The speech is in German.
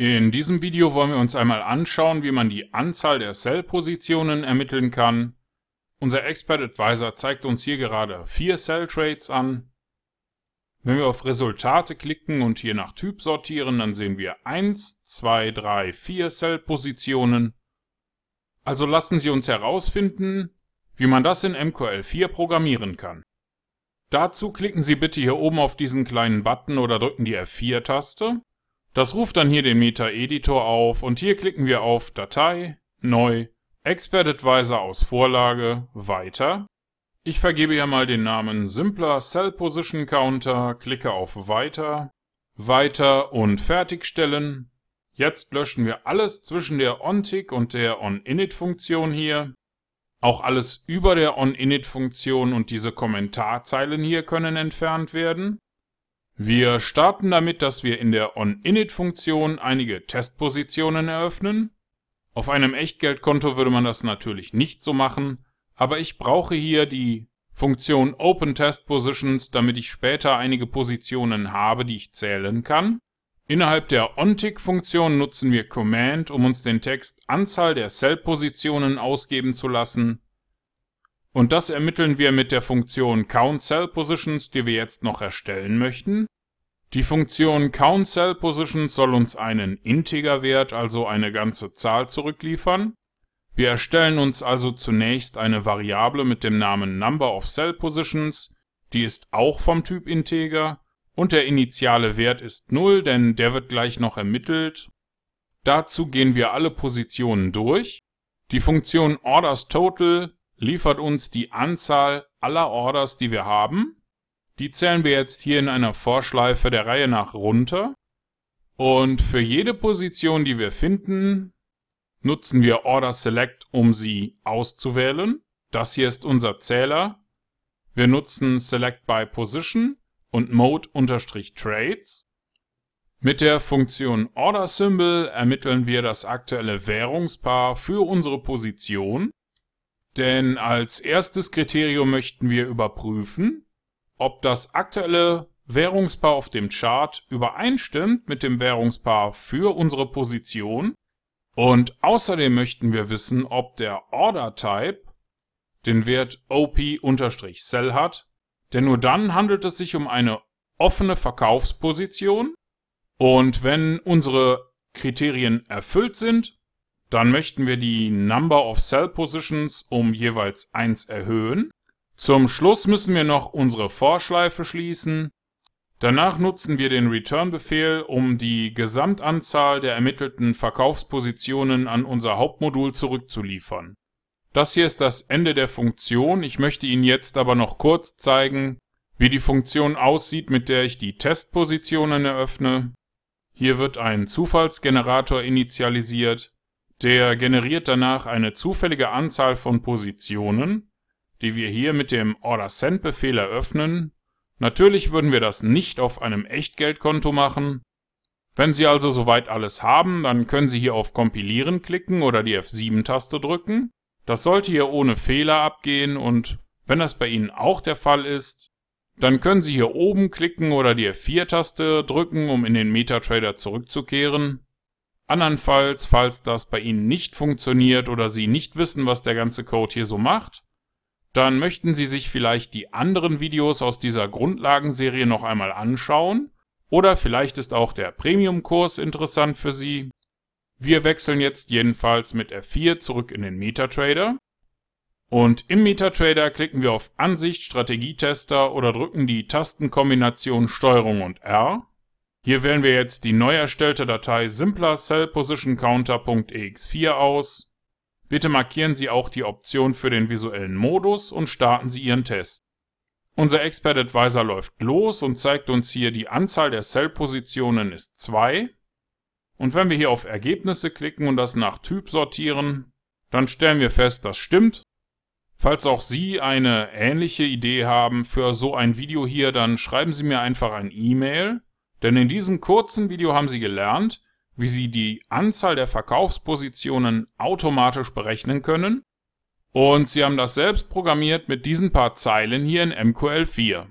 In diesem Video wollen wir uns einmal anschauen, wie man die Anzahl der Cell-Positionen ermitteln kann. Unser Expert Advisor zeigt uns hier gerade vier Cell-Trades an. Wenn wir auf Resultate klicken und hier nach Typ sortieren, dann sehen wir 1, 2, 3, 4 Cell-Positionen. Also lassen Sie uns herausfinden, wie man das in MQL4 programmieren kann. Dazu klicken Sie bitte hier oben auf diesen kleinen Button oder drücken die F4-Taste. Das ruft dann hier den Meta-Editor auf und hier klicken wir auf Datei, Neu, Expert Advisor aus Vorlage, Weiter. Ich vergebe hier mal den Namen Simpler Cell Position Counter, klicke auf Weiter, Weiter und Fertigstellen. Jetzt löschen wir alles zwischen der OnTick und der OnInit-Funktion hier. Auch alles über der OnInit-Funktion und diese Kommentarzeilen hier können entfernt werden. Wir starten damit, dass wir in der OnInit-Funktion einige Testpositionen eröffnen. Auf einem Echtgeldkonto würde man das natürlich nicht so machen, aber ich brauche hier die Funktion OpenTestPositions, damit ich später einige Positionen habe, die ich zählen kann. Innerhalb der OnTick-Funktion nutzen wir Command, um uns den Text Anzahl der Cell-Positionen ausgeben zu lassen. Und das ermitteln wir mit der Funktion CountCellPositions, die wir jetzt noch erstellen möchten. Die Funktion CountCellPositions soll uns einen Integerwert, also eine ganze Zahl zurückliefern. Wir erstellen uns also zunächst eine Variable mit dem Namen Number of Cell Positions, die ist auch vom Typ Integer und der initiale Wert ist 0, denn der wird gleich noch ermittelt. Dazu gehen wir alle Positionen durch. Die Funktion OrdersTotal liefert uns die Anzahl aller Orders, die wir haben. Die zählen wir jetzt hier in einer Vorschleife der Reihe nach runter. Und für jede Position, die wir finden, nutzen wir Order Select, um sie auszuwählen. Das hier ist unser Zähler. Wir nutzen Select by Position und Mode-Trades. Mit der Funktion Order Symbol ermitteln wir das aktuelle Währungspaar für unsere Position. Denn als erstes Kriterium möchten wir überprüfen, ob das aktuelle Währungspaar auf dem Chart übereinstimmt mit dem Währungspaar für unsere Position. Und außerdem möchten wir wissen, ob der Order Type den Wert OP-Cell hat, denn nur dann handelt es sich um eine offene Verkaufsposition. Und wenn unsere Kriterien erfüllt sind, dann möchten wir die Number of Cell Positions um jeweils 1 erhöhen. Zum Schluss müssen wir noch unsere Vorschleife schließen. Danach nutzen wir den Return-Befehl, um die Gesamtanzahl der ermittelten Verkaufspositionen an unser Hauptmodul zurückzuliefern. Das hier ist das Ende der Funktion. Ich möchte Ihnen jetzt aber noch kurz zeigen, wie die Funktion aussieht, mit der ich die Testpositionen eröffne. Hier wird ein Zufallsgenerator initialisiert. Der generiert danach eine zufällige Anzahl von Positionen, die wir hier mit dem OrderSend-Befehl eröffnen. Natürlich würden wir das nicht auf einem Echtgeldkonto machen. Wenn Sie also soweit alles haben, dann können Sie hier auf Kompilieren klicken oder die F7-Taste drücken. Das sollte hier ohne Fehler abgehen und wenn das bei Ihnen auch der Fall ist, dann können Sie hier oben klicken oder die F4-Taste drücken, um in den MetaTrader zurückzukehren. Andernfalls, falls das bei Ihnen nicht funktioniert oder Sie nicht wissen, was der ganze Code hier so macht, dann möchten Sie sich vielleicht die anderen Videos aus dieser Grundlagenserie noch einmal anschauen oder vielleicht ist auch der Premium-Kurs interessant für Sie. Wir wechseln jetzt jedenfalls mit F4 zurück in den MetaTrader. Und im MetaTrader klicken wir auf Ansicht, Strategietester oder drücken die Tastenkombination STRG und R. Hier wählen wir jetzt die neu erstellte Datei simpler Cell Position Counter.ex4 aus. Bitte markieren Sie auch die Option für den visuellen Modus und starten Sie Ihren Test. Unser Expert Advisor läuft los und zeigt uns hier, die Anzahl der Cell-Positionen ist 2. Und wenn wir hier auf Ergebnisse klicken und das nach Typ sortieren, dann stellen wir fest, das stimmt. Falls auch Sie eine ähnliche Idee haben für so ein Video hier, dann schreiben Sie mir einfach ein E-Mail denn in diesem kurzen Video haben Sie gelernt, wie Sie die Anzahl der Verkaufspositionen automatisch berechnen können und Sie haben das selbst programmiert mit diesen paar Zeilen hier in MQL4.